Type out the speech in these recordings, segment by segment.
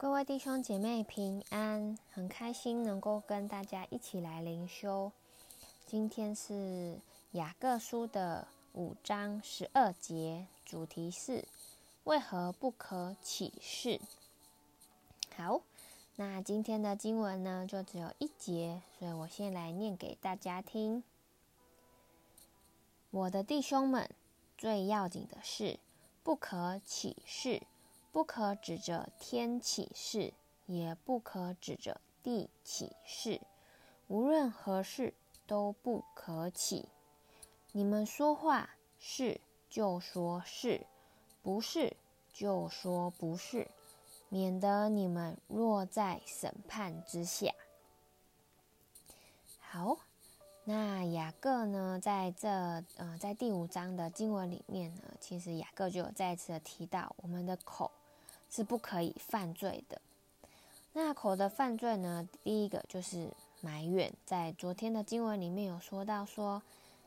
各位弟兄姐妹平安，很开心能够跟大家一起来灵修。今天是雅各书的五章十二节，主题是为何不可起誓？好，那今天的经文呢，就只有一节，所以我先来念给大家听。我的弟兄们，最要紧的是不可起誓。不可指着天起誓，也不可指着地起誓，无论何事都不可起。你们说话是就说是，不是就说不是，免得你们落在审判之下。好。那雅各呢，在这呃，在第五章的经文里面呢，其实雅各就有再次的提到，我们的口是不可以犯罪的。那口的犯罪呢，第一个就是埋怨，在昨天的经文里面有说到说，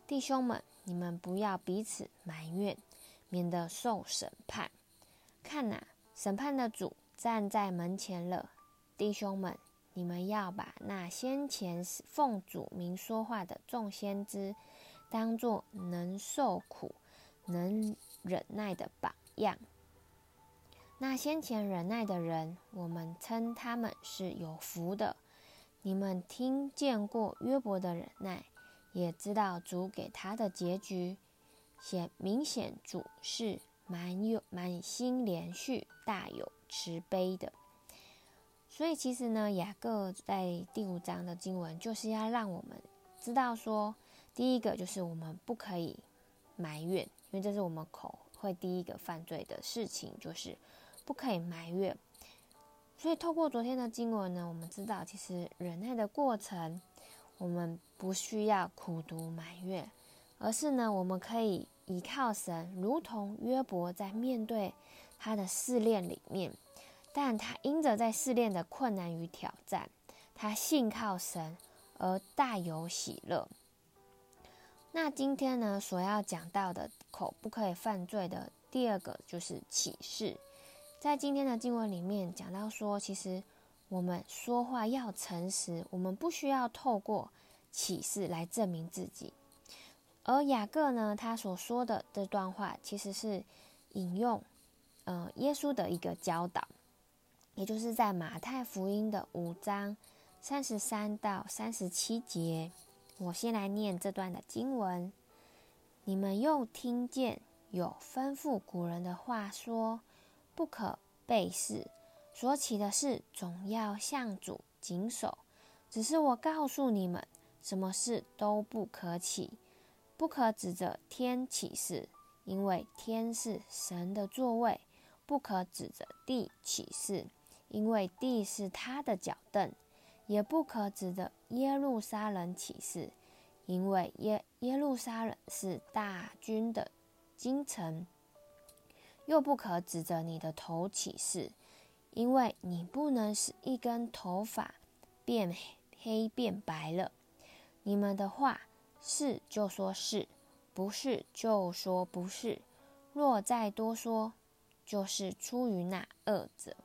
弟兄们，你们不要彼此埋怨，免得受审判。看呐，审判的主站在门前了，弟兄们。你们要把那先前奉主名说话的众先知，当作能受苦、能忍耐的榜样。那先前忍耐的人，我们称他们是有福的。你们听见过约伯的忍耐，也知道主给他的结局，显明显主是满有满心怜恤、大有慈悲的。所以其实呢，雅各在第五章的经文就是要让我们知道说，第一个就是我们不可以埋怨，因为这是我们口会第一个犯罪的事情，就是不可以埋怨。所以透过昨天的经文呢，我们知道其实忍耐的过程，我们不需要苦读埋怨，而是呢，我们可以依靠神，如同约伯在面对他的试炼里面。但他因着在试炼的困难与挑战，他信靠神而大有喜乐。那今天呢，所要讲到的口不可以犯罪的第二个就是启示。在今天的经文里面讲到说，其实我们说话要诚实，我们不需要透过启示来证明自己。而雅各呢，他所说的这段话，其实是引用呃耶稣的一个教导。也就是在马太福音的五章三十三到三十七节，我先来念这段的经文。你们又听见有吩咐古人的话说：“不可背誓，所起的誓总要向主谨守。”只是我告诉你们，什么事都不可起，不可指着天起誓，因为天是神的座位；不可指着地起誓。因为地是他的脚凳，也不可指着耶路撒冷起誓，因为耶耶路撒冷是大军的京城；又不可指着你的头起誓，因为你不能使一根头发变黑变白了。你们的话是就说是，不是就说不是。若再多说，就是出于那恶者。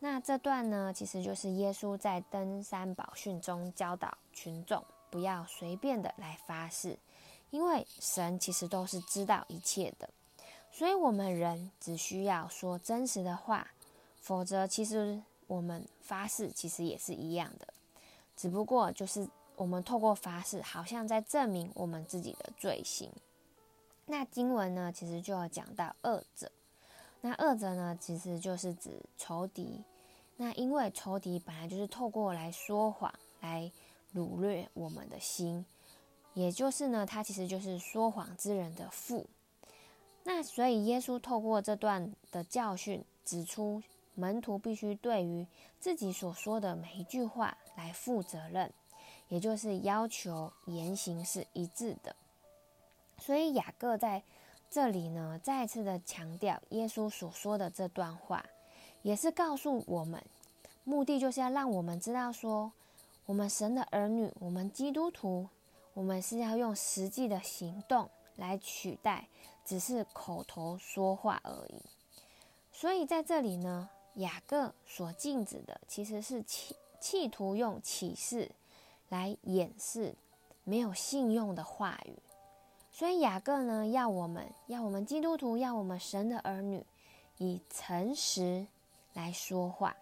那这段呢，其实就是耶稣在登山宝训中教导群众不要随便的来发誓，因为神其实都是知道一切的，所以我们人只需要说真实的话，否则其实我们发誓其实也是一样的，只不过就是我们透过发誓，好像在证明我们自己的罪行。那经文呢，其实就要讲到恶者。那恶者呢，其实就是指仇敌。那因为仇敌本来就是透过来说谎来掳掠我们的心，也就是呢，他其实就是说谎之人的父。那所以耶稣透过这段的教训，指出门徒必须对于自己所说的每一句话来负责任，也就是要求言行是一致的。所以雅各在这里呢，再次的强调耶稣所说的这段话，也是告诉我们，目的就是要让我们知道说，我们神的儿女，我们基督徒，我们是要用实际的行动来取代只是口头说话而已。所以在这里呢，雅各所禁止的，其实是企企图用启示来掩饰没有信用的话语。所以雅各呢，要我们，要我们基督徒，要我们神的儿女，以诚实来说话，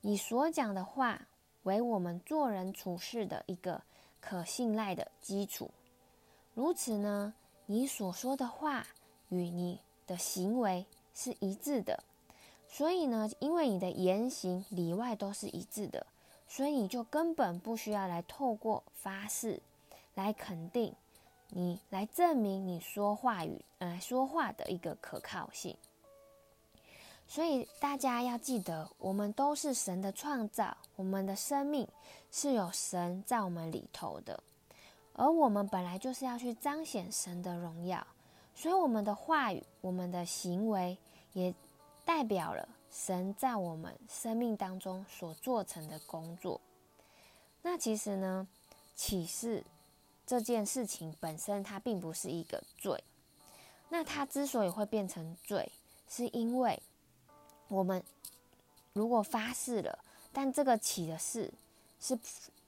以所讲的话为我们做人处事的一个可信赖的基础。如此呢，你所说的话与你的行为是一致的。所以呢，因为你的言行里外都是一致的，所以你就根本不需要来透过发誓来肯定。你来证明你说话语，呃，说话的一个可靠性。所以大家要记得，我们都是神的创造，我们的生命是有神在我们里头的，而我们本来就是要去彰显神的荣耀，所以我们的话语、我们的行为也代表了神在我们生命当中所做成的工作。那其实呢，启示。这件事情本身它并不是一个罪，那它之所以会变成罪，是因为我们如果发誓了，但这个起的事是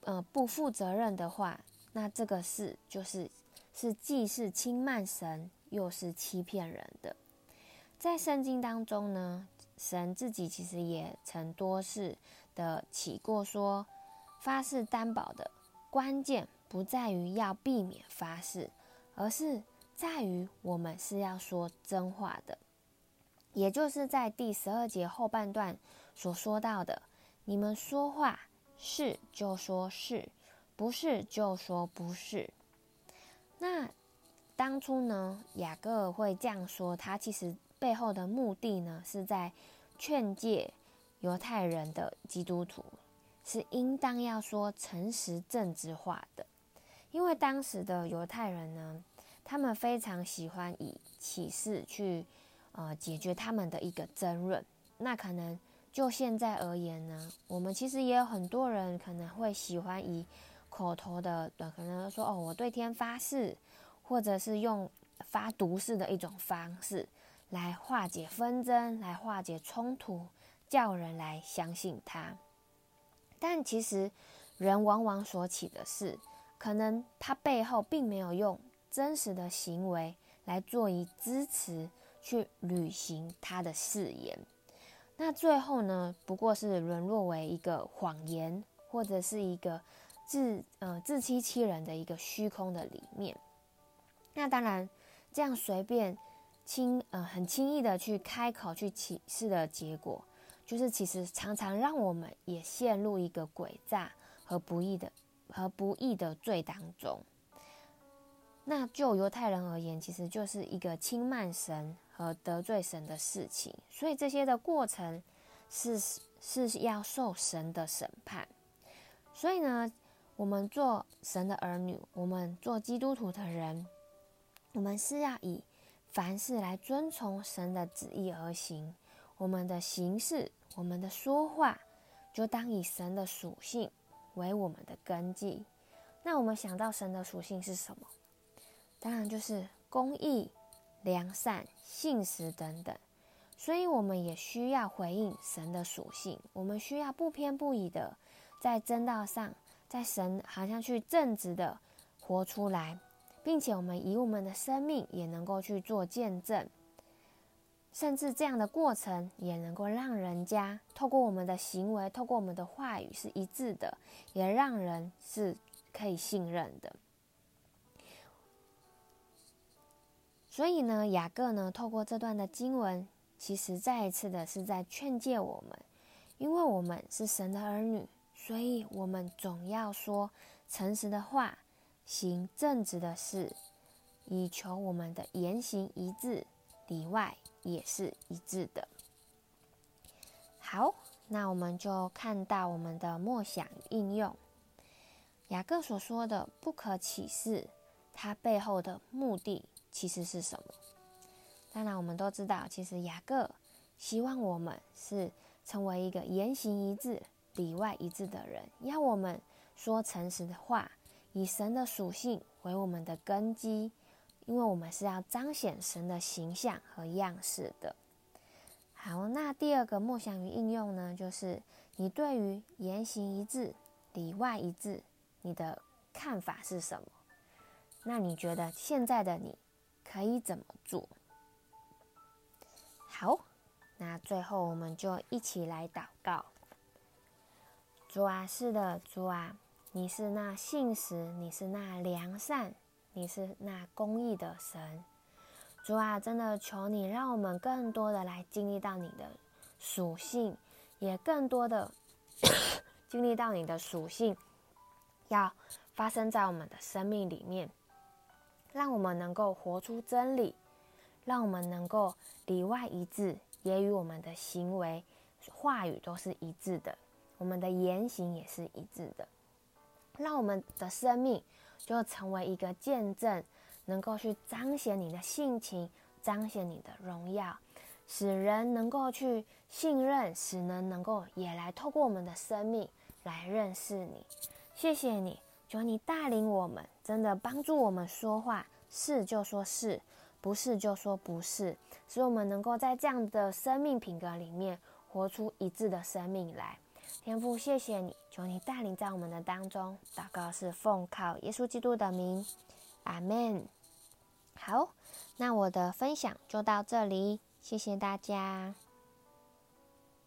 呃不负责任的话，那这个事就是是既是轻慢神，又是欺骗人的。在圣经当中呢，神自己其实也曾多次的起过说，发誓担保的关键。不在于要避免发誓，而是在于我们是要说真话的，也就是在第十二节后半段所说到的：你们说话是就说是，不是就说不是。那当初呢，雅各会这样说，他其实背后的目的呢，是在劝诫犹太人的基督徒，是应当要说诚实正直话的。因为当时的犹太人呢，他们非常喜欢以启示去，呃，解决他们的一个争论。那可能就现在而言呢，我们其实也有很多人可能会喜欢以口头的，可能说哦，我对天发誓，或者是用发毒誓的一种方式来化解纷争，来化解冲突，叫人来相信他。但其实人往往所起的事。可能他背后并没有用真实的行为来做以支持去履行他的誓言，那最后呢，不过是沦落为一个谎言，或者是一个自呃自欺欺人的一个虚空的里面。那当然，这样随便轻呃很轻易的去开口去启示的结果，就是其实常常让我们也陷入一个诡诈和不义的。和不义的罪当中，那就犹太人而言，其实就是一个轻慢神和得罪神的事情，所以这些的过程是是要受神的审判。所以呢，我们做神的儿女，我们做基督徒的人，我们是要以凡事来遵从神的旨意而行。我们的行事，我们的说话，就当以神的属性。为我们的根基，那我们想到神的属性是什么？当然就是公义、良善、信实等等。所以，我们也需要回应神的属性。我们需要不偏不倚的在真道上，在神好像去正直的活出来，并且我们以我们的生命也能够去做见证。甚至这样的过程也能够让人家透过我们的行为，透过我们的话语是一致的，也让人是可以信任的。所以呢，雅各呢，透过这段的经文，其实再一次的是在劝诫我们，因为我们是神的儿女，所以我们总要说诚实的话，行正直的事，以求我们的言行一致，里外。也是一致的。好，那我们就看到我们的默想应用。雅各所说的不可启示，它背后的目的其实是什么？当然，我们都知道，其实雅各希望我们是成为一个言行一致、里外一致的人，要我们说诚实的话，以神的属性为我们的根基。因为我们是要彰显神的形象和样式的。好，那第二个默想与应用呢，就是你对于言行一致、里外一致，你的看法是什么？那你觉得现在的你可以怎么做？好，那最后我们就一起来祷告。主啊，是的，主啊，你是那信实，你是那良善，你是那公义的神。主啊，真的求你让我们更多的来经历到你的属性，也更多的 经历到你的属性，要发生在我们的生命里面，让我们能够活出真理，让我们能够里外一致，也与我们的行为、话语都是一致的。我们的言行也是一致的，让我们的生命就成为一个见证，能够去彰显你的性情，彰显你的荣耀，使人能够去信任，使人能够也来透过我们的生命来认识你。谢谢你，求你带领我们，真的帮助我们说话，是就说是，不是就说不是，使我们能够在这样的生命品格里面活出一致的生命来。天父，谢谢你，求你带领在我们的当中。祷告是奉靠耶稣基督的名，阿门。好，那我的分享就到这里，谢谢大家。